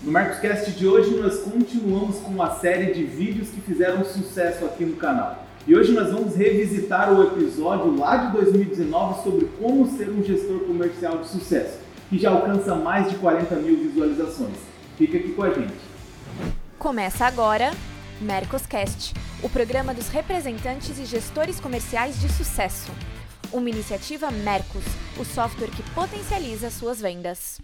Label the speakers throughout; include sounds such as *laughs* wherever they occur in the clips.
Speaker 1: No Marcoscast de hoje nós continuamos com uma série de vídeos que fizeram sucesso aqui no canal. E hoje nós vamos revisitar o episódio lá de 2019 sobre como ser um gestor comercial de sucesso, que já alcança mais de 40 mil visualizações. Fica aqui com a gente.
Speaker 2: Começa agora Mercoscast, o programa dos representantes e gestores comerciais de sucesso. Uma iniciativa Mercos, o software que potencializa suas vendas.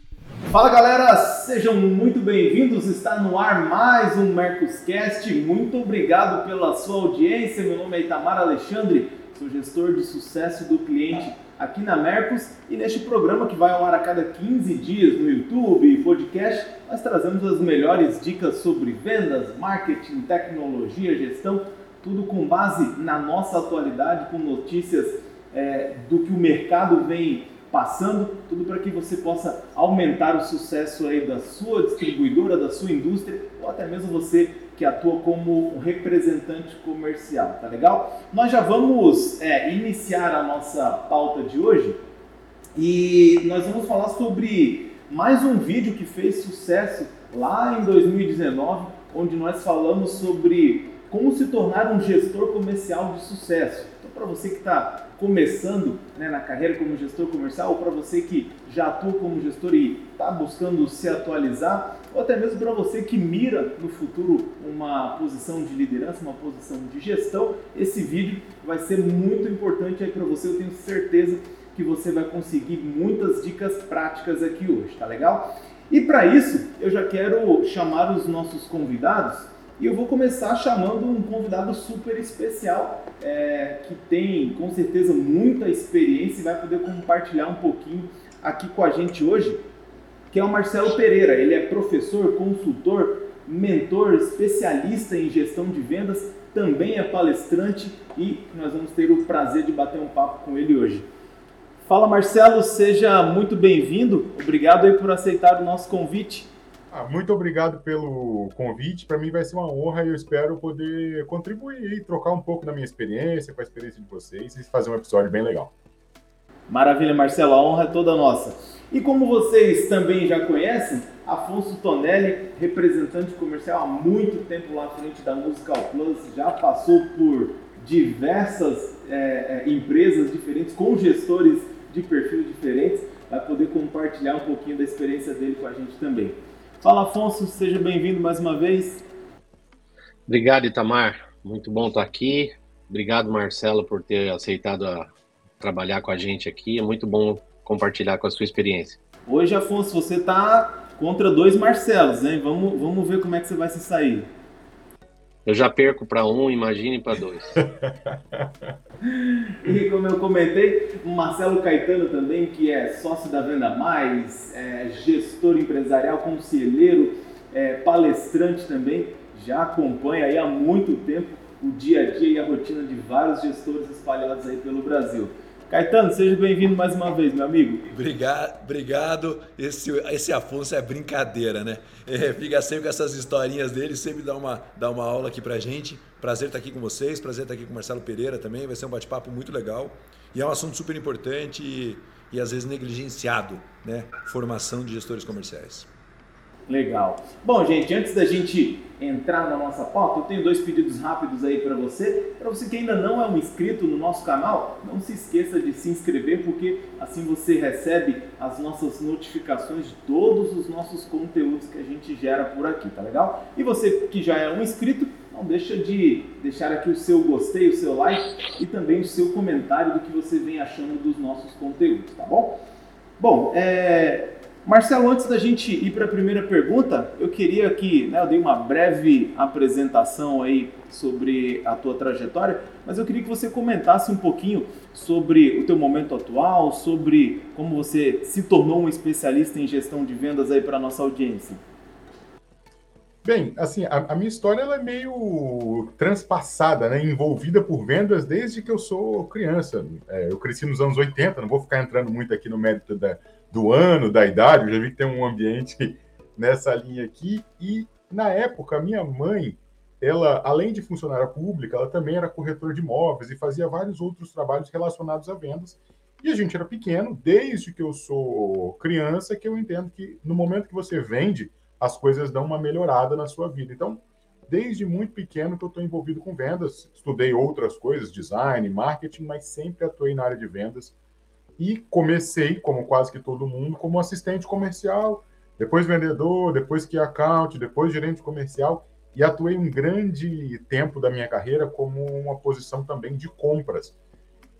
Speaker 1: Fala galera, sejam muito bem-vindos. Está no ar mais um Mercoscast. Muito obrigado pela sua audiência. Meu nome é Itamar Alexandre, sou gestor de sucesso do cliente aqui na Mercos e neste programa que vai ao ar a cada 15 dias no YouTube e podcast, nós trazemos as melhores dicas sobre vendas, marketing, tecnologia, gestão, tudo com base na nossa atualidade, com notícias é, do que o mercado vem passando, tudo para que você possa aumentar o sucesso aí da sua distribuidora, da sua indústria, ou até mesmo você que atua como um representante comercial, tá legal? Nós já vamos é, iniciar a nossa pauta de hoje e nós vamos falar sobre mais um vídeo que fez sucesso lá em 2019, onde nós falamos sobre como se tornar um gestor comercial de sucesso. Então, para você que está começando né, na carreira como gestor comercial, ou para você que já atua como gestor e está buscando se atualizar, ou até mesmo para você que mira no futuro uma posição de liderança, uma posição de gestão, esse vídeo vai ser muito importante aí para você. Eu tenho certeza que você vai conseguir muitas dicas práticas aqui hoje, tá legal? E para isso, eu já quero chamar os nossos convidados e eu vou começar chamando um convidado super especial, é, que tem com certeza muita experiência e vai poder compartilhar um pouquinho aqui com a gente hoje, que é o Marcelo Pereira. Ele é professor, consultor, mentor, especialista em gestão de vendas, também é palestrante e nós vamos ter o prazer de bater um papo com ele hoje. Fala Marcelo, seja muito bem-vindo. Obrigado aí por aceitar o nosso convite.
Speaker 3: Ah, muito obrigado pelo convite. Para mim vai ser uma honra e eu espero poder contribuir e trocar um pouco da minha experiência, com a experiência de vocês e fazer um episódio bem legal.
Speaker 1: Maravilha, Marcelo. A honra é toda nossa. E como vocês também já conhecem, Afonso Tonelli, representante comercial há muito tempo lá à frente da Musical Plus, já passou por diversas é, é, empresas diferentes, com gestores de perfil diferentes, vai poder compartilhar um pouquinho da experiência dele com a gente também. Fala, Afonso, seja bem-vindo mais uma vez.
Speaker 4: Obrigado, Itamar. Muito bom estar aqui. Obrigado, Marcelo, por ter aceitado a trabalhar com a gente aqui. É muito bom compartilhar com a sua experiência.
Speaker 1: Hoje, Afonso, você está contra dois Marcelos, hein? Vamos, vamos ver como é que você vai se sair.
Speaker 4: Eu já perco para um, imagine para dois. *laughs*
Speaker 1: e como eu comentei, o Marcelo Caetano também, que é sócio da Venda Mais, é gestor empresarial, conselheiro, é palestrante também, já acompanha aí há muito tempo o dia a dia e a rotina de vários gestores espalhados aí pelo Brasil. Caetano, seja bem-vindo mais uma vez, meu amigo.
Speaker 5: Obrigado, obrigado. Esse, esse Afonso é brincadeira, né? É, fica sempre com essas historinhas dele, sempre dá uma, dá uma aula aqui pra gente. Prazer estar aqui com vocês, prazer estar aqui com o Marcelo Pereira também. Vai ser um bate-papo muito legal. E é um assunto super importante e, e às vezes negligenciado, né? Formação de gestores comerciais.
Speaker 1: Legal. Bom, gente, antes da gente entrar na nossa pauta, eu tenho dois pedidos rápidos aí para você. Para você que ainda não é um inscrito no nosso canal, não se esqueça de se inscrever, porque assim você recebe as nossas notificações de todos os nossos conteúdos que a gente gera por aqui, tá legal? E você que já é um inscrito, não deixa de deixar aqui o seu gostei, o seu like e também o seu comentário do que você vem achando dos nossos conteúdos, tá bom? Bom, é, Marcelo, antes da gente ir para a primeira pergunta, eu queria que, né, eu dei uma breve apresentação aí sobre a tua trajetória, mas eu queria que você comentasse um pouquinho sobre o teu momento atual, sobre como você se tornou um especialista em gestão de vendas aí para nossa audiência.
Speaker 3: Bem, assim, a, a minha história é meio transpassada, né, envolvida por vendas desde que eu sou criança. É, eu cresci nos anos 80, não vou ficar entrando muito aqui no mérito da, do ano, da idade, eu já vi que tem um ambiente *laughs* nessa linha aqui. E na época, minha mãe, ela, além de funcionária pública, ela também era corretora de imóveis e fazia vários outros trabalhos relacionados a vendas. E a gente era pequeno, desde que eu sou criança, que eu entendo que no momento que você vende, as coisas dão uma melhorada na sua vida. Então, desde muito pequeno que eu estou envolvido com vendas, estudei outras coisas, design, marketing, mas sempre atuei na área de vendas. E comecei, como quase que todo mundo, como assistente comercial, depois vendedor, depois que account, depois gerente comercial, e atuei um grande tempo da minha carreira como uma posição também de compras.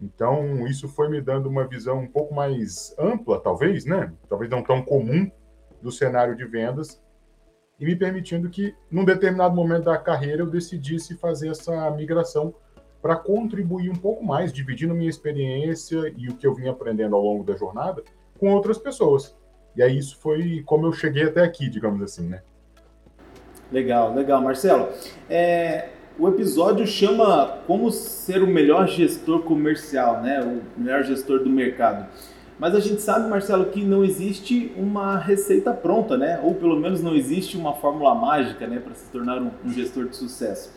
Speaker 3: Então, isso foi me dando uma visão um pouco mais ampla, talvez, né? Talvez não tão comum do cenário de vendas, e me permitindo que, num determinado momento da carreira, eu decidisse fazer essa migração para contribuir um pouco mais, dividindo minha experiência e o que eu vim aprendendo ao longo da jornada com outras pessoas. E aí isso foi como eu cheguei até aqui, digamos assim, né?
Speaker 1: Legal, legal, Marcelo. É, o episódio chama Como ser o melhor gestor comercial, né? O melhor gestor do mercado. Mas a gente sabe, Marcelo, que não existe uma receita pronta, né? Ou pelo menos não existe uma fórmula mágica, né, para se tornar um, um, gestor de sucesso.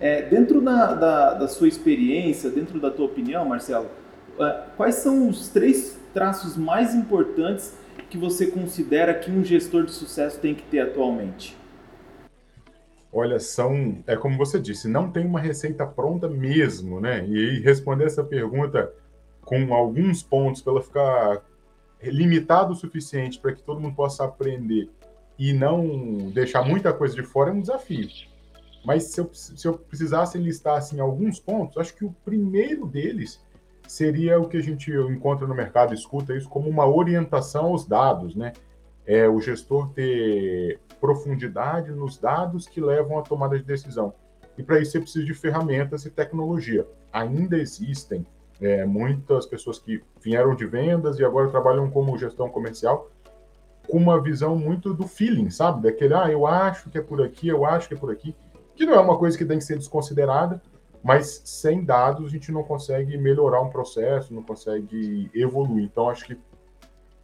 Speaker 1: É, dentro da, da, da, sua experiência, dentro da tua opinião, Marcelo, é, quais são os três traços mais importantes que você considera que um gestor de sucesso tem que ter atualmente?
Speaker 3: Olha, são, é como você disse, não tem uma receita pronta mesmo, né? E responder essa pergunta com alguns pontos para ela ficar limitado o suficiente para que todo mundo possa aprender e não deixar muita coisa de fora é um desafio. Mas se eu, se eu precisasse listar assim, alguns pontos, acho que o primeiro deles seria o que a gente encontra no mercado, escuta isso como uma orientação aos dados, né? É o gestor ter profundidade nos dados que levam à tomada de decisão. E para isso você precisa de ferramentas e tecnologia. Ainda existem é, muitas pessoas que vieram de vendas e agora trabalham como gestão comercial com uma visão muito do feeling, sabe? Daquele, ah, eu acho que é por aqui, eu acho que é por aqui, que não é uma coisa que tem que ser desconsiderada, mas sem dados a gente não consegue melhorar um processo, não consegue evoluir. Então, acho que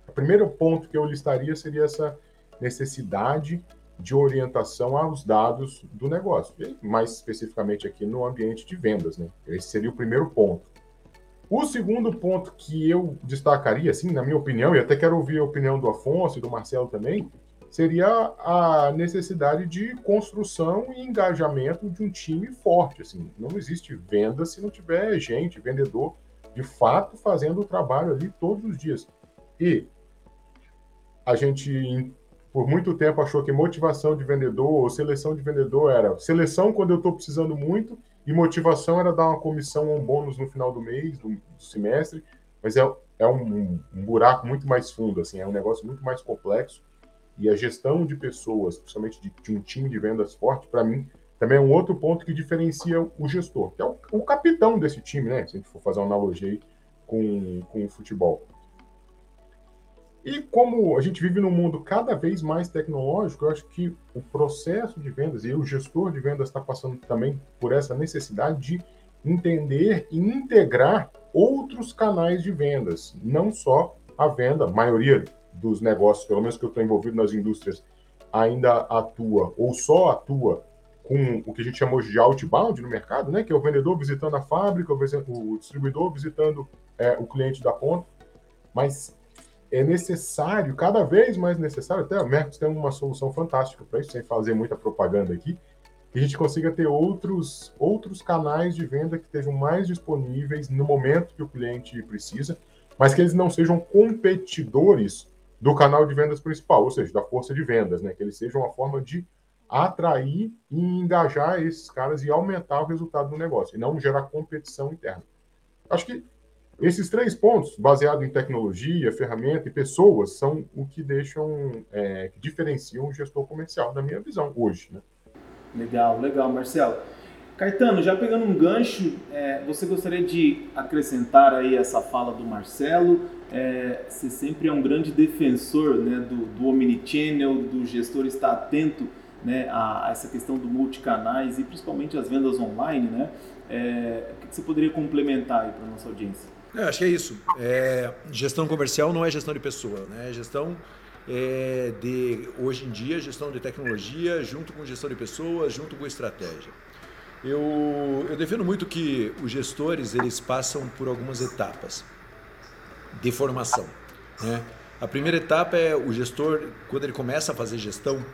Speaker 3: o primeiro ponto que eu listaria seria essa necessidade de orientação aos dados do negócio, mais especificamente aqui no ambiente de vendas, né? Esse seria o primeiro ponto. O segundo ponto que eu destacaria, assim, na minha opinião, e até quero ouvir a opinião do Afonso e do Marcelo também, seria a necessidade de construção e engajamento de um time forte. Assim, não existe venda se não tiver gente, vendedor, de fato, fazendo o trabalho ali todos os dias. E a gente, por muito tempo, achou que motivação de vendedor ou seleção de vendedor era seleção quando eu estou precisando muito e motivação era dar uma comissão ou um bônus no final do mês, do, semestre, mas é, é um, um, buraco muito mais fundo, assim, é um negócio muito mais complexo. E a gestão de pessoas, principalmente de, de um time de vendas forte, para mim, também é um outro ponto que diferencia o gestor, que é o, o, capitão desse time, né? Se a gente for fazer uma analogia aí com, com o futebol. E como a gente vive num mundo cada vez mais tecnológico, eu acho que o processo de vendas e o gestor de vendas está passando também por essa necessidade de entender e integrar outros canais de vendas, não só a venda, a maioria dos negócios, pelo menos que eu estou envolvido nas indústrias, ainda atua ou só atua com o que a gente chamou de outbound no mercado, né? que é o vendedor visitando a fábrica, o distribuidor visitando é, o cliente da ponta, mas é necessário, cada vez mais necessário, até a Mercos tem uma solução fantástica para isso, sem fazer muita propaganda aqui, que a gente consiga ter outros, outros canais de venda que estejam mais disponíveis no momento que o cliente precisa, mas que eles não sejam competidores do canal de vendas principal, ou seja, da força de vendas, né? Que eles sejam uma forma de atrair e engajar esses caras e aumentar o resultado do negócio, e não gerar competição interna. Acho que esses três pontos, baseado em tecnologia, ferramenta e pessoas, são o que deixam, é, que diferenciam o gestor comercial, na minha visão, hoje. Né?
Speaker 1: Legal, legal, Marcelo. Caetano, já pegando um gancho, é, você gostaria de acrescentar aí essa fala do Marcelo? É, você sempre é um grande defensor né, do, do omnichannel, do gestor estar atento né, a, a, essa questão do multicanais e principalmente as vendas online, né? É, o que você poderia complementar para a nossa audiência?
Speaker 5: Eu acho que é isso. É, gestão comercial não é gestão de pessoa, né? É gestão é, de hoje em dia gestão de tecnologia junto com gestão de pessoas, junto com estratégia. Eu, eu defendo muito que os gestores eles passam por algumas etapas de formação. Né? A primeira etapa é o gestor, quando ele começa a fazer gestão,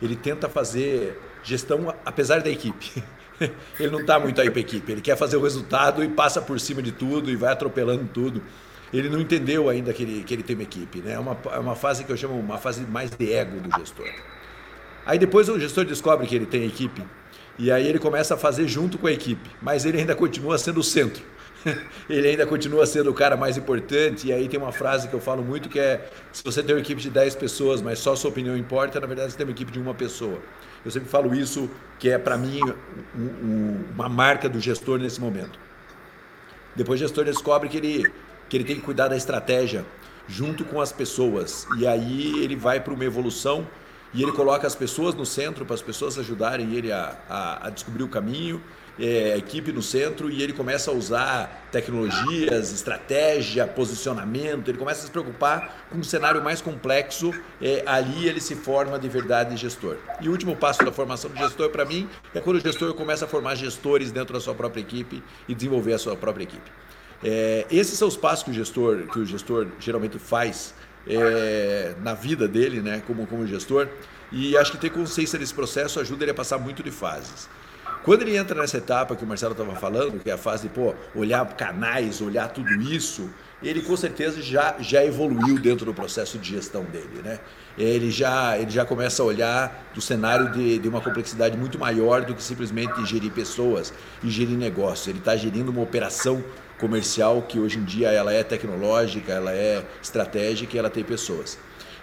Speaker 5: ele tenta fazer gestão apesar da equipe. *laughs* ele não está muito aí para a equipe, ele quer fazer o resultado e passa por cima de tudo e vai atropelando tudo. Ele não entendeu ainda que ele, que ele tem uma equipe. Né? É, uma, é uma fase que eu chamo uma fase mais de ego do gestor. Aí depois o gestor descobre que ele tem equipe e aí ele começa a fazer junto com a equipe, mas ele ainda continua sendo o centro. *laughs* ele ainda continua sendo o cara mais importante. E aí tem uma frase que eu falo muito que é: se você tem uma equipe de 10 pessoas, mas só sua opinião importa, na verdade você tem uma equipe de uma pessoa. Eu sempre falo isso, que é para mim uma marca do gestor nesse momento. Depois o gestor descobre que ele, que ele tem que cuidar da estratégia junto com as pessoas. E aí ele vai para uma evolução e ele coloca as pessoas no centro para as pessoas ajudarem ele a, a, a descobrir o caminho é, equipe no centro e ele começa a usar tecnologias, estratégia, posicionamento, ele começa a se preocupar com um cenário mais complexo, é, ali ele se forma de verdade gestor. E o último passo da formação do gestor, para mim, é quando o gestor começa a formar gestores dentro da sua própria equipe e desenvolver a sua própria equipe. É, esses são os passos que o gestor, que o gestor geralmente faz é, na vida dele, né, como, como gestor, e acho que ter consciência desse processo ajuda ele a passar muito de fases. Quando ele entra nessa etapa que o Marcelo estava falando, que é a fase de pô, olhar canais, olhar tudo isso, ele com certeza já, já evoluiu dentro do processo de gestão dele. Né? Ele, já, ele já começa a olhar do cenário de, de uma complexidade muito maior do que simplesmente gerir pessoas e gerir negócio. Ele está gerindo uma operação comercial que hoje em dia ela é tecnológica, ela é estratégica e ela tem pessoas.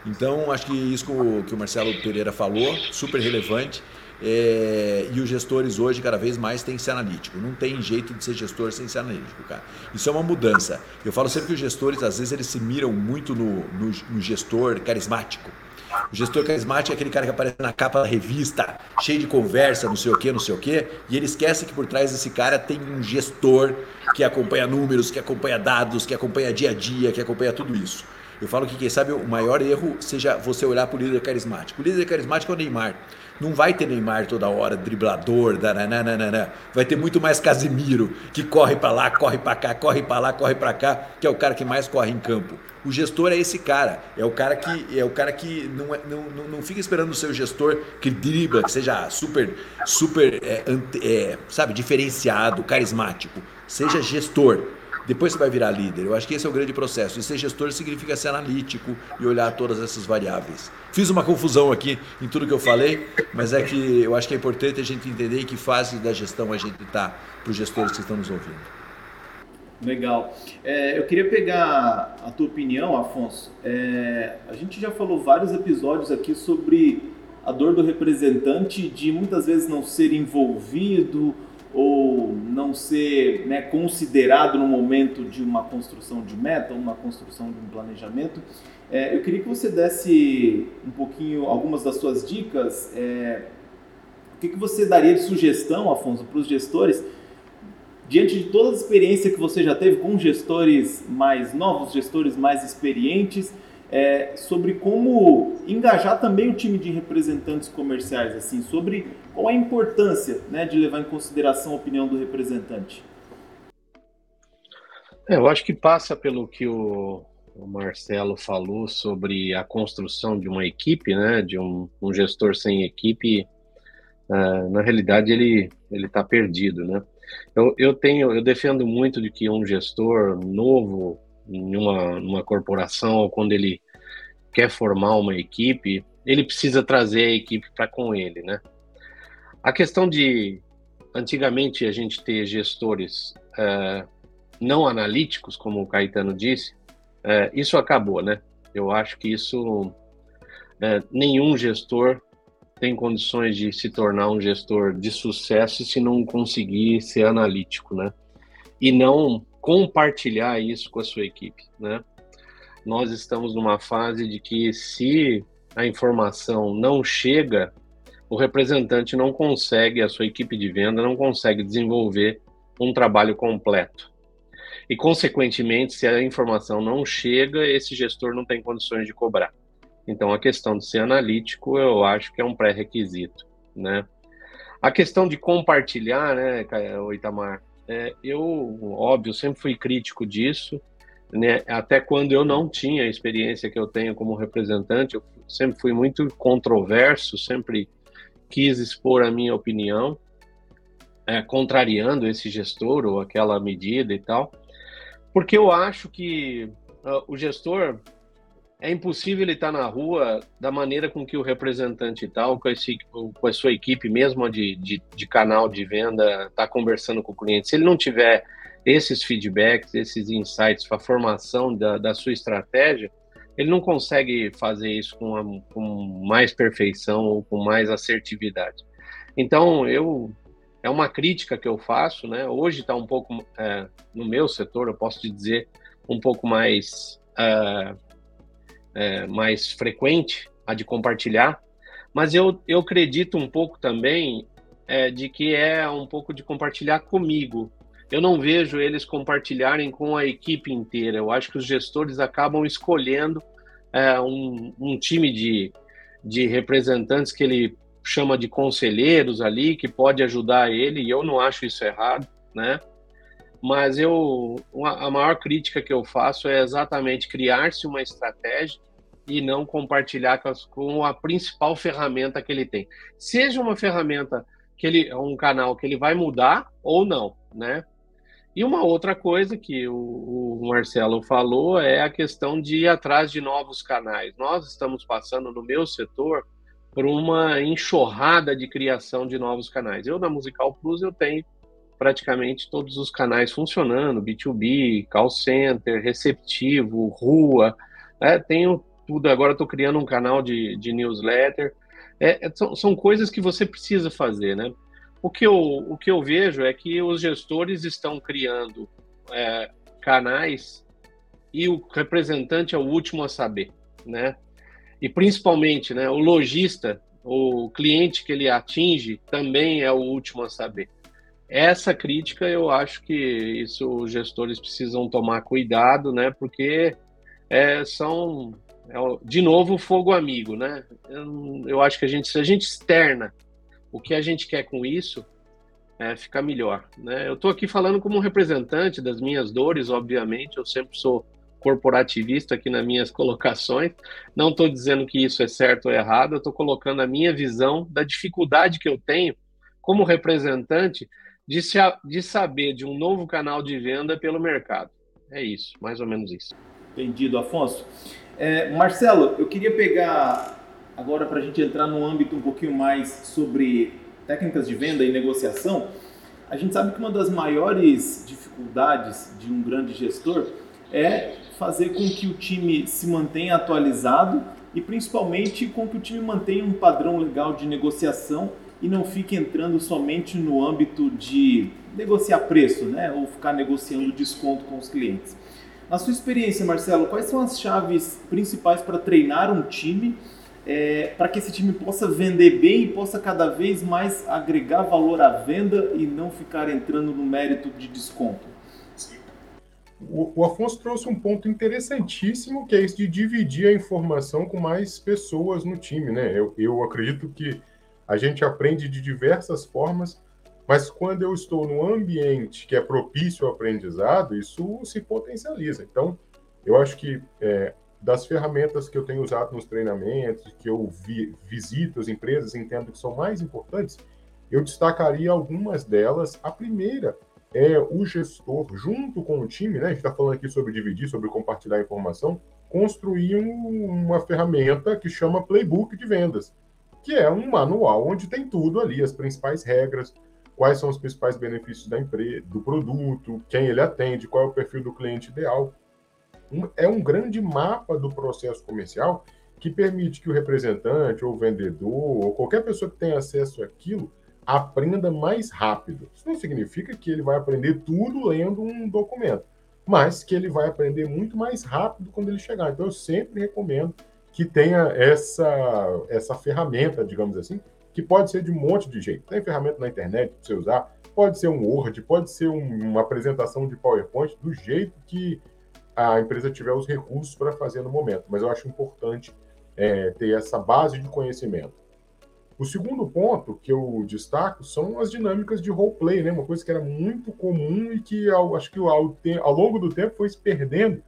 Speaker 5: Então, acho que isso que o Marcelo Pereira falou, super relevante. É, e os gestores hoje cada vez mais têm que ser analítico. Não tem jeito de ser gestor sem ser analítico, cara. Isso é uma mudança. Eu falo sempre que os gestores, às vezes, eles se miram muito no, no, no gestor carismático. O gestor carismático é aquele cara que aparece na capa da revista, cheio de conversa, não sei o que, não sei o que, e ele esquece que por trás desse cara tem um gestor que acompanha números, que acompanha dados, que acompanha dia a dia, que acompanha tudo isso. Eu falo que, quem sabe, o maior erro seja você olhar para o líder carismático. O líder carismático é o Neymar. Não vai ter Neymar toda hora, driblador, dananana. vai ter muito mais Casimiro, que corre para lá, corre para cá, corre para lá, corre para cá, que é o cara que mais corre em campo. O gestor é esse cara, é o cara que é o cara que não, é, não, não, não fica esperando o seu gestor que dribla, que seja super, super, é, é, sabe, diferenciado, carismático. Seja gestor. Depois você vai virar líder. Eu acho que esse é o grande processo. E ser gestor significa ser analítico e olhar todas essas variáveis. Fiz uma confusão aqui em tudo que eu falei, mas é que eu acho que é importante a gente entender em que fase da gestão a gente está para os gestores que estão nos ouvindo.
Speaker 1: Legal. É, eu queria pegar a tua opinião, Afonso. É, a gente já falou vários episódios aqui sobre a dor do representante de muitas vezes não ser envolvido ou não ser né, considerado no momento de uma construção de meta, uma construção de um planejamento. É, eu queria que você desse um pouquinho, algumas das suas dicas. É, o que, que você daria de sugestão, Afonso, para os gestores, diante de toda a experiência que você já teve com gestores mais novos, gestores mais experientes, é, sobre como engajar também o time de representantes comerciais, assim, sobre qual a importância né, de levar em consideração a opinião do representante.
Speaker 4: É, eu acho que passa pelo que o, o, Marcelo falou sobre a construção de uma equipe, né, de um, um gestor sem equipe, uh, na realidade ele ele está perdido, né? Eu, eu tenho, eu defendo muito de que um gestor novo em uma, uma corporação, ou quando ele quer formar uma equipe, ele precisa trazer a equipe para com ele, né? A questão de antigamente a gente ter gestores uh, não analíticos, como o Caetano disse, uh, isso acabou, né? Eu acho que isso uh, nenhum gestor tem condições de se tornar um gestor de sucesso se não conseguir ser analítico, né? E não compartilhar isso com a sua equipe, né? Nós estamos numa fase de que se a informação não chega, o representante não consegue, a sua equipe de venda não consegue desenvolver um trabalho completo. E, consequentemente, se a informação não chega, esse gestor não tem condições de cobrar. Então, a questão de ser analítico, eu acho que é um pré-requisito, né? A questão de compartilhar, né, Itamar, é, eu, óbvio, sempre fui crítico disso, né? Até quando eu não tinha a experiência que eu tenho como representante, eu, sempre fui muito controverso, sempre quis expor a minha opinião, é, contrariando esse gestor ou aquela medida e tal, porque eu acho que uh, o gestor é impossível ele estar na rua da maneira com que o representante tal, com, esse, com a sua equipe, mesmo de, de, de canal de venda, está conversando com o cliente. Se ele não tiver esses feedbacks, esses insights para a formação da, da sua estratégia, ele não consegue fazer isso com, a, com mais perfeição ou com mais assertividade. Então, eu é uma crítica que eu faço, né? Hoje está um pouco é, no meu setor, eu posso te dizer um pouco mais é, é, mais frequente a de compartilhar, mas eu, eu acredito um pouco também é, de que é um pouco de compartilhar comigo. Eu não vejo eles compartilharem com a equipe inteira. Eu acho que os gestores acabam escolhendo é, um, um time de, de representantes que ele chama de conselheiros ali, que pode ajudar ele, e eu não acho isso errado, né? Mas eu, a maior crítica que eu faço é exatamente criar-se uma estratégia e não compartilhar com, a principal ferramenta que ele tem. Seja uma ferramenta que ele, um canal que ele vai mudar ou não, né? E uma outra coisa que o, o Marcelo falou é a questão de ir atrás de novos canais. Nós estamos passando no meu setor por uma enxurrada de criação de novos canais. Eu na Musical Plus eu tenho praticamente todos os canais funcionando, B2B, call center, receptivo, rua, né? tenho tudo. Agora estou criando um canal de, de newsletter. É, é, são, são coisas que você precisa fazer, né? O que eu, o que eu vejo é que os gestores estão criando é, canais e o representante é o último a saber, né? E principalmente, né, o lojista, o cliente que ele atinge também é o último a saber. Essa crítica eu acho que isso os gestores precisam tomar cuidado, né? Porque é, são é, de novo, fogo amigo, né? Eu, eu, acho que a gente, se a gente externa o que a gente quer com isso, é, fica melhor, né? Eu estou aqui falando como representante das minhas dores, obviamente, eu sempre sou corporativista aqui nas minhas *laughs* colocações, não estou dizendo que isso é certo ou errado, eu estou colocando a minha visão da dificuldade que eu tenho como representante de, se, de saber de um novo canal de venda pelo mercado. É isso, mais ou menos isso.
Speaker 1: Entendido, Afonso. É, Marcelo, eu queria pegar agora para a gente entrar num âmbito um pouquinho mais sobre técnicas de venda e negociação. A gente sabe que uma das maiores dificuldades de um grande gestor é fazer com que o time se mantenha atualizado e principalmente com que o time mantenha um padrão legal de negociação e não fique entrando somente no âmbito de negociar preço, né, ou ficar negociando desconto com os clientes. Na sua experiência, Marcelo, quais são as chaves principais para treinar um time é, para que esse time possa vender bem e possa cada vez mais agregar valor à venda e não ficar entrando no mérito de desconto?
Speaker 3: O, o Afonso trouxe um ponto interessantíssimo, que é esse de dividir a informação com mais pessoas no time, né? Eu, eu acredito que a gente aprende de diversas formas mas quando eu estou num ambiente que é propício ao aprendizado, isso se potencializa. Então, eu acho que é, das ferramentas que eu tenho usado nos treinamentos, que eu vi, visito as empresas, entendo que são mais importantes, eu destacaria algumas delas. A primeira é o gestor, junto com o time, né? A gente está falando aqui sobre dividir, sobre compartilhar informação, construir um, uma ferramenta que chama Playbook de Vendas, que é um manual onde tem tudo ali, as principais regras, quais são os principais benefícios da empresa, do produto, quem ele atende, qual é o perfil do cliente ideal. Um, é um grande mapa do processo comercial que permite que o representante, ou o vendedor, ou qualquer pessoa que tenha acesso àquilo, aprenda mais rápido. Isso não significa que ele vai aprender tudo lendo um documento, mas que ele vai aprender muito mais rápido quando ele chegar. Então, eu sempre recomendo que tenha essa, essa ferramenta, digamos assim, que pode ser de um monte de jeito. Tem ferramenta na internet para você usar, pode ser um Word, pode ser um, uma apresentação de PowerPoint, do jeito que a empresa tiver os recursos para fazer no momento. Mas eu acho importante é, ter essa base de conhecimento. O segundo ponto que eu destaco são as dinâmicas de roleplay, né? Uma coisa que era muito comum e que ao, acho que ao, ao longo do tempo foi se perdendo,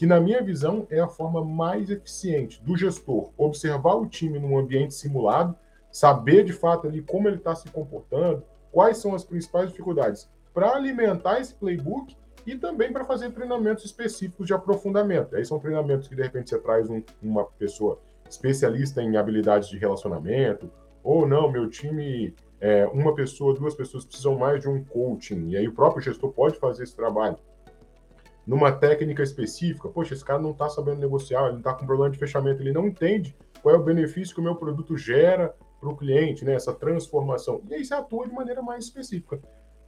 Speaker 3: que, na minha visão, é a forma mais eficiente do gestor observar o time num ambiente simulado, saber de fato ali como ele está se comportando, quais são as principais dificuldades, para alimentar esse playbook e também para fazer treinamentos específicos de aprofundamento. Aí são treinamentos que, de repente, você traz um, uma pessoa especialista em habilidades de relacionamento, ou não, meu time, é, uma pessoa, duas pessoas precisam mais de um coaching, e aí o próprio gestor pode fazer esse trabalho. Numa técnica específica, poxa, esse cara não está sabendo negociar, ele está com problema de fechamento, ele não entende qual é o benefício que o meu produto gera para o cliente, né, essa transformação. E aí você atua de maneira mais específica.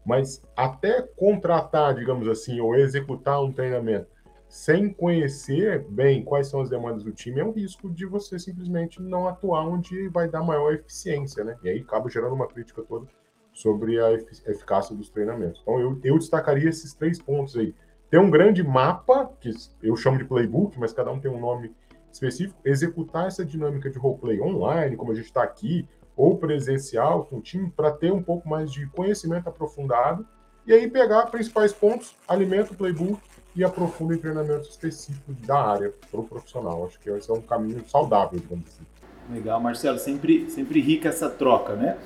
Speaker 3: Mas até contratar, digamos assim, ou executar um treinamento sem conhecer bem quais são as demandas do time, é um risco de você simplesmente não atuar onde vai dar maior eficiência, né? E aí acaba gerando uma crítica toda sobre a eficácia dos treinamentos. Então, eu, eu destacaria esses três pontos aí. Tem um grande mapa, que eu chamo de playbook, mas cada um tem um nome específico. Executar essa dinâmica de roleplay online, como a gente está aqui, ou presencial com o time, para ter um pouco mais de conhecimento aprofundado. E aí pegar principais pontos, alimenta o playbook e aprofunda em treinamentos específicos da área para o profissional. Acho que esse é um caminho saudável, digamos assim.
Speaker 1: Legal, Marcelo, sempre, sempre rica essa troca, né?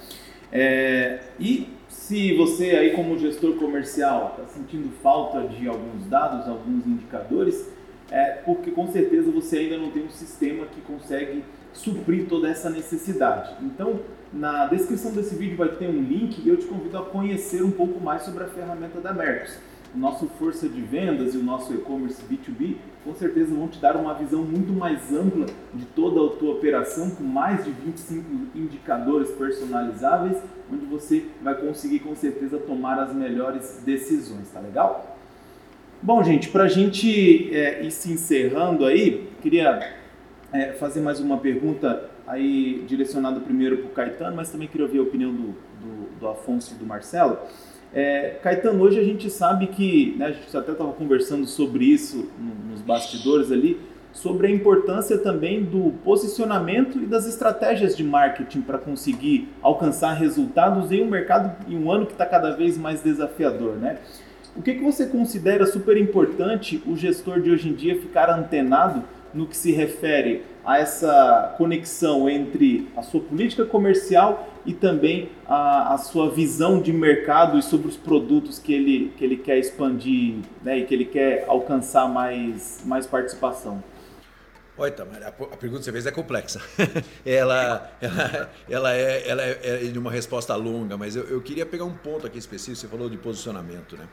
Speaker 1: É, e se você aí como gestor comercial está sentindo falta de alguns dados, alguns indicadores, é porque com certeza você ainda não tem um sistema que consegue suprir toda essa necessidade. Então, na descrição desse vídeo vai ter um link e eu te convido a conhecer um pouco mais sobre a ferramenta da Mercos o nosso força de vendas e o nosso e-commerce B2B com certeza vão te dar uma visão muito mais ampla de toda a tua operação, com mais de 25 indicadores personalizáveis, onde você vai conseguir com certeza tomar as melhores decisões, tá legal? Bom, gente, para a gente é, ir se encerrando aí, queria é, fazer mais uma pergunta aí direcionada primeiro para o Caetano, mas também queria ouvir a opinião do, do, do Afonso e do Marcelo. É, Caetano, hoje a gente sabe que, né, a gente até estava conversando sobre isso nos bastidores ali, sobre a importância também do posicionamento e das estratégias de marketing para conseguir alcançar resultados em um mercado, em um ano que está cada vez mais desafiador, né? O que, que você considera super importante o gestor de hoje em dia ficar antenado no que se refere a essa conexão entre a sua política comercial e também a, a, sua visão de mercado e sobre os produtos que ele, que ele quer expandir né, e que ele quer alcançar mais, mais participação.
Speaker 5: Oi, Tamara, a pergunta que você fez é complexa. *laughs* ela, ela, ela, é, ela é, é, de uma resposta longa, mas eu, eu, queria pegar um ponto aqui específico. Você falou de posicionamento, né?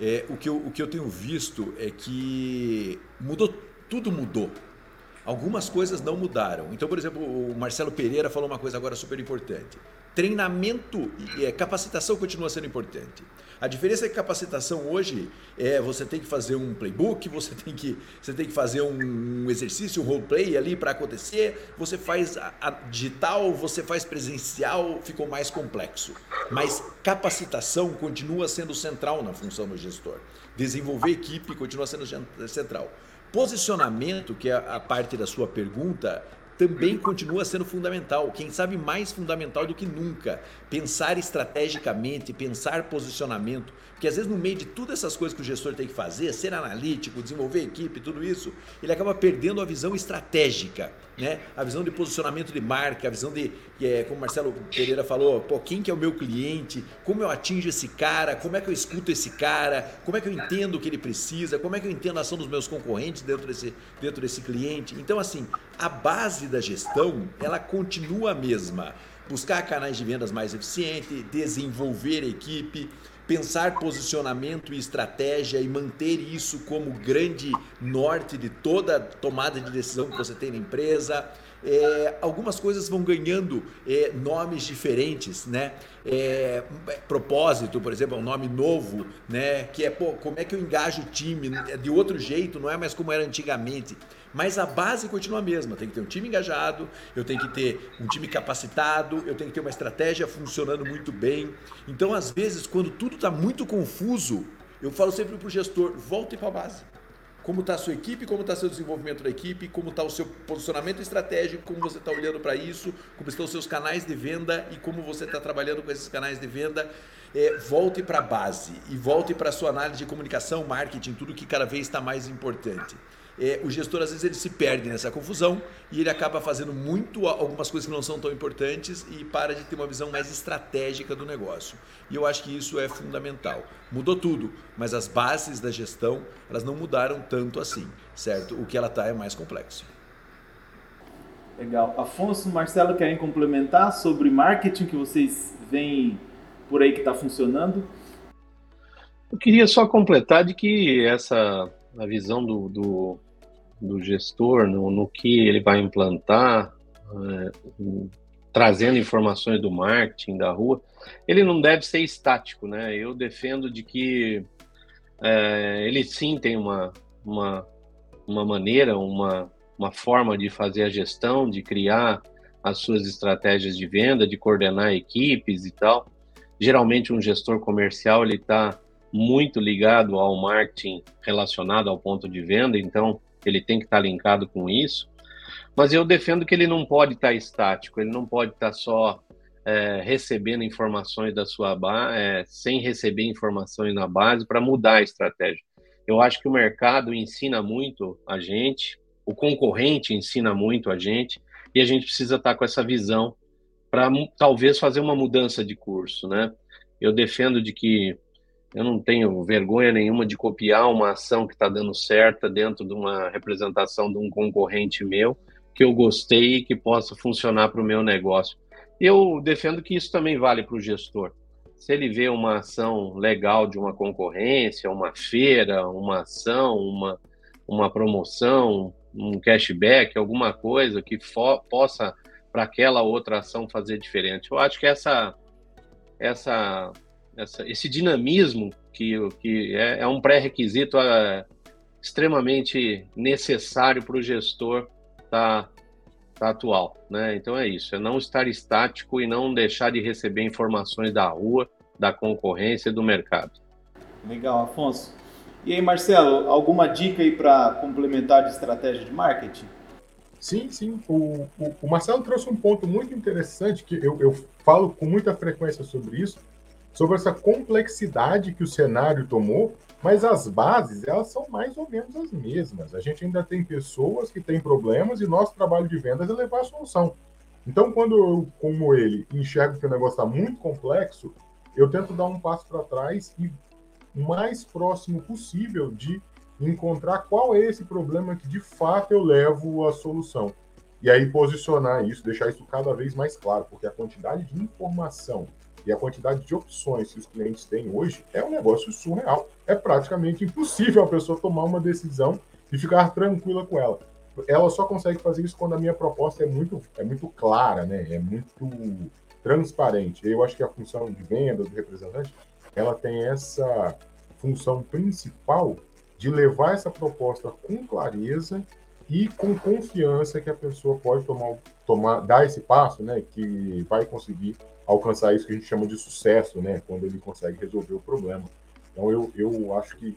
Speaker 5: É, o, que eu, o que eu tenho visto é que mudou, tudo mudou Algumas coisas não mudaram. Então, por exemplo, o Marcelo Pereira falou uma coisa agora super importante. Treinamento e é, capacitação continua sendo importante. A diferença é que capacitação hoje é você tem que fazer um playbook, você tem que, você tem que fazer um exercício, um roleplay ali para acontecer. Você faz a, a digital, você faz presencial, ficou mais complexo. Mas capacitação continua sendo central na função do gestor. Desenvolver equipe continua sendo central. Posicionamento, que é a parte da sua pergunta, também continua sendo fundamental, quem sabe mais fundamental do que nunca. Pensar estrategicamente, pensar posicionamento, porque às vezes no meio de todas essas coisas que o gestor tem que fazer, ser analítico, desenvolver equipe, tudo isso, ele acaba perdendo a visão estratégica, né? A visão de posicionamento de marca, a visão de, é, como Marcelo Pereira falou, pô, quem que é o meu cliente, como eu atingo esse cara, como é que eu escuto esse cara, como é que eu entendo o que ele precisa, como é que eu entendo a ação dos meus concorrentes dentro desse, dentro desse cliente. Então, assim, a base da gestão, ela continua a mesma. Buscar canais de vendas mais eficientes, desenvolver equipe, pensar posicionamento e estratégia e manter isso como grande norte de toda tomada de decisão que você tem na empresa. É, algumas coisas vão ganhando é, nomes diferentes, né? É, propósito, por exemplo, é um nome novo, né? Que é pô, como é que eu engajo o time é de outro jeito, não é mais como era antigamente. Mas a base continua a mesma. Tem que ter um time engajado, eu tenho que ter um time capacitado, eu tenho que ter uma estratégia funcionando muito bem. Então, às vezes, quando tudo está muito confuso, eu falo sempre para o gestor: volte para a base. Como está a sua equipe, como está seu desenvolvimento da equipe, como está o seu posicionamento estratégico, como você está olhando para isso, como estão os seus canais de venda e como você está trabalhando com esses canais de venda. É, volte para a base e volte para a sua análise de comunicação, marketing, tudo que cada vez está mais importante. É, o gestor às vezes ele se perde nessa confusão e ele acaba fazendo muito algumas coisas que não são tão importantes e para de ter uma visão mais estratégica do negócio. E eu acho que isso é fundamental. Mudou tudo, mas as bases da gestão elas não mudaram tanto assim, certo? O que ela está é mais complexo.
Speaker 1: Legal. Afonso, Marcelo, querem complementar sobre marketing que vocês veem por aí que está funcionando?
Speaker 4: Eu queria só completar de que essa a visão do, do, do gestor no, no, que ele vai implantar, é, trazendo informações do marketing da rua, ele não deve ser estático, né? Eu defendo de que é, ele sim tem uma, uma, uma maneira, uma, uma forma de fazer a gestão, de criar as suas estratégias de venda, de coordenar equipes e tal. Geralmente um gestor comercial ele está muito ligado ao marketing relacionado ao ponto de venda, então ele tem que estar tá linkado com isso. Mas eu defendo que ele não pode estar tá estático, ele não pode estar tá só é, recebendo informações da sua base, é, sem receber informações na base para mudar a estratégia. Eu acho que o mercado ensina muito a gente, o concorrente ensina muito a gente, e a gente precisa estar com essa visão para talvez fazer uma mudança de curso, né? Eu defendo de que eu não tenho vergonha nenhuma de copiar uma ação que está dando certa dentro de uma representação de um concorrente meu, que eu gostei e que possa funcionar para o meu negócio. Eu defendo que isso também vale para o gestor. Se ele vê uma ação legal de uma concorrência, uma feira, uma ação, uma, uma promoção, um cashback, alguma coisa que possa para aquela outra ação fazer diferente. Eu acho que essa essa essa, esse dinamismo que, que é, é um pré-requisito é, extremamente necessário para o gestor estar tá, tá atual. Né? Então é isso, é não estar estático e não deixar de receber informações da rua, da concorrência e do mercado.
Speaker 1: Legal, Afonso. E aí, Marcelo, alguma dica aí para complementar de estratégia de marketing?
Speaker 3: Sim, sim. O, o, o, Marcelo trouxe um ponto muito interessante que eu, eu falo com muita frequência sobre isso, sobre essa complexidade que o cenário tomou, mas as bases, elas são mais ou menos as mesmas. A gente ainda tem pessoas que têm problemas e nosso trabalho de vendas é levar a solução. Então, quando eu, como ele, enxergo que o negócio está muito complexo, eu tento dar um passo para trás e mais próximo possível de encontrar qual é esse problema que de fato eu levo à solução. E aí posicionar isso, deixar isso cada vez mais claro, porque a quantidade de informação e a quantidade de opções que os clientes têm hoje é um negócio surreal. É praticamente impossível a pessoa tomar uma decisão e ficar tranquila com ela. Ela só consegue fazer isso quando a minha proposta é muito, é muito clara, né? é muito transparente. Eu acho que a função de venda do representante ela tem essa função principal de levar essa proposta com clareza e com confiança que a pessoa pode tomar, tomar dar esse passo, né, que vai conseguir alcançar isso que a gente chama de sucesso, né? Quando ele consegue resolver o problema. Então, eu, eu acho que,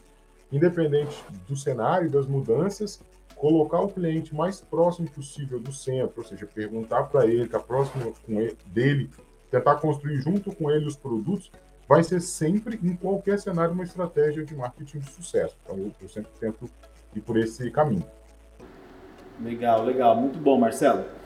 Speaker 3: independente do cenário, das mudanças, colocar o cliente mais próximo possível do centro, ou seja, perguntar para ele, estar tá próximo ele, dele, tentar construir junto com ele os produtos, vai ser sempre, em qualquer cenário, uma estratégia de marketing de sucesso. Então, eu, eu sempre tento ir por esse caminho.
Speaker 1: Legal, legal. Muito bom, Marcelo.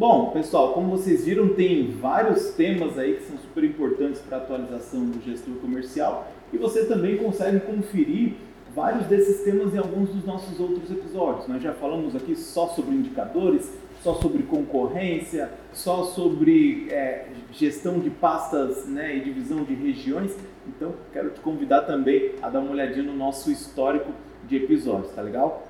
Speaker 1: Bom, pessoal, como vocês viram, tem vários temas aí que são super importantes para a atualização do gestor comercial e você também consegue conferir vários desses temas em alguns dos nossos outros episódios. Nós já falamos aqui só sobre indicadores, só sobre concorrência, só sobre é, gestão de pastas né, e divisão de regiões. Então, quero te convidar também a dar uma olhadinha no nosso histórico de episódios, tá legal?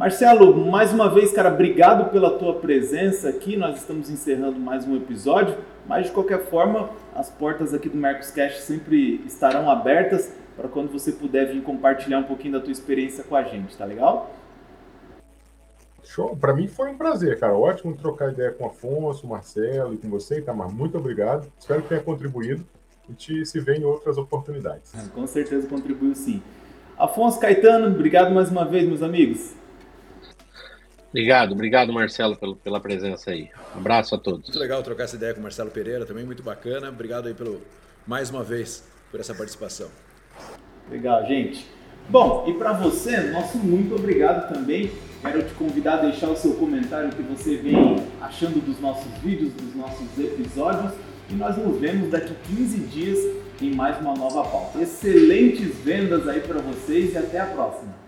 Speaker 1: Marcelo, mais uma vez, cara, obrigado pela tua presença aqui. Nós estamos encerrando mais um episódio, mas de qualquer forma, as portas aqui do Mercoscast sempre estarão abertas para quando você puder vir compartilhar um pouquinho da tua experiência com a gente, tá legal?
Speaker 3: Show, para mim foi um prazer, cara. Ótimo trocar ideia com o Afonso, Marcelo e com você, Itamar. Muito obrigado. Espero que tenha contribuído e te se vê em outras oportunidades.
Speaker 1: Com certeza contribuiu sim. Afonso Caetano, obrigado mais uma vez, meus amigos.
Speaker 4: Obrigado, obrigado Marcelo pelo, pela presença aí. Um abraço a todos.
Speaker 5: Muito legal trocar essa ideia com o Marcelo Pereira, também muito bacana. Obrigado aí pelo mais uma vez por essa participação.
Speaker 1: Legal, gente. Bom, e para você, nosso muito obrigado também. Quero te convidar a deixar o seu comentário que você vem achando dos nossos vídeos, dos nossos episódios. E nós nos vemos daqui 15 dias em mais uma nova pauta. Excelentes vendas aí para vocês e até a próxima.